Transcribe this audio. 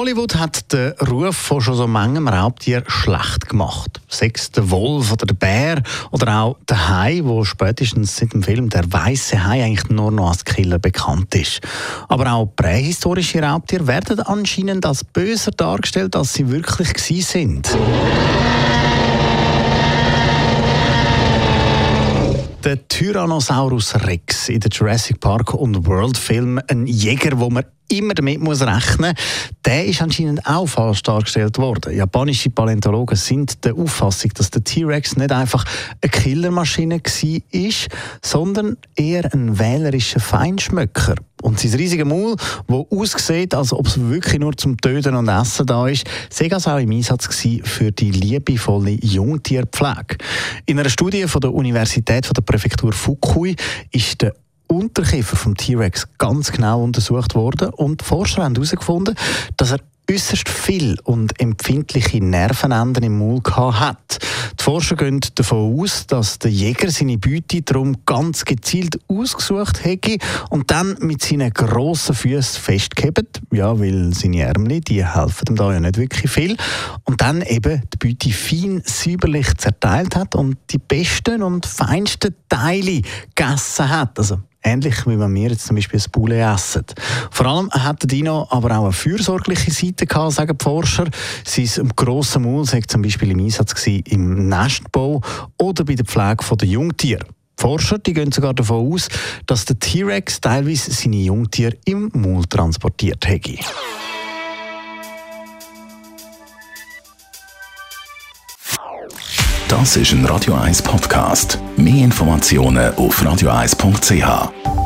Hollywood hat den Ruf von schon so manchem Raubtier schlecht gemacht. Sechs der Wolf oder der Bär oder auch der Hai, wo spätestens seit dem Film der weiße Hai eigentlich nur noch als Killer bekannt ist. Aber auch prähistorische Raubtiere werden anscheinend als böser dargestellt, als sie wirklich gewesen sind. Der Tyrannosaurus Rex in der Jurassic Park und World Film, ein Jäger, wo man immer damit muss rechnen der ist anscheinend auch falsch dargestellt worden. Japanische Paläontologen sind der Auffassung, dass der T-Rex nicht einfach eine Killermaschine war, sondern eher ein wählerischer Feinschmöcker. Und sein riesiger Maul, das aussieht, als ob es wirklich nur zum Töten und Essen da ist, sei also auch im Einsatz für die liebevolle Jungtierpflege. In einer Studie von der Universität von der Präfektur Fukui ist der Unterkiefer vom T-Rex ganz genau untersucht worden und die Forscher haben herausgefunden, dass er äußerst viel und empfindliche Nervenenden im Maul hat. Die Forscher gehen davon aus, dass der Jäger seine Beute darum ganz gezielt ausgesucht hätte und dann mit seinen grossen Füßen festgehebt, ja, weil seine Ärmel, die helfen ihm da ja nicht wirklich viel, und dann eben die Beute fein säuberlich zerteilt hat und die besten und feinsten Teile gegessen hat. Also Ähnlich wie wenn wir jetzt zum Beispiel ein Poulet essen. Vor allem hat der Dino aber auch eine fürsorgliche Seite gehabt, sagen die Forscher. Sein grosser Maul sei zum Beispiel im Einsatz im Nestbau oder bei der Pflege der Jungtiere. Forscher die gehen sogar davon aus, dass der T-Rex teilweise seine Jungtiere im Maul transportiert hätte. Das ist ein Radio 1 Podcast. Mehr Informationen auf radio1.ch.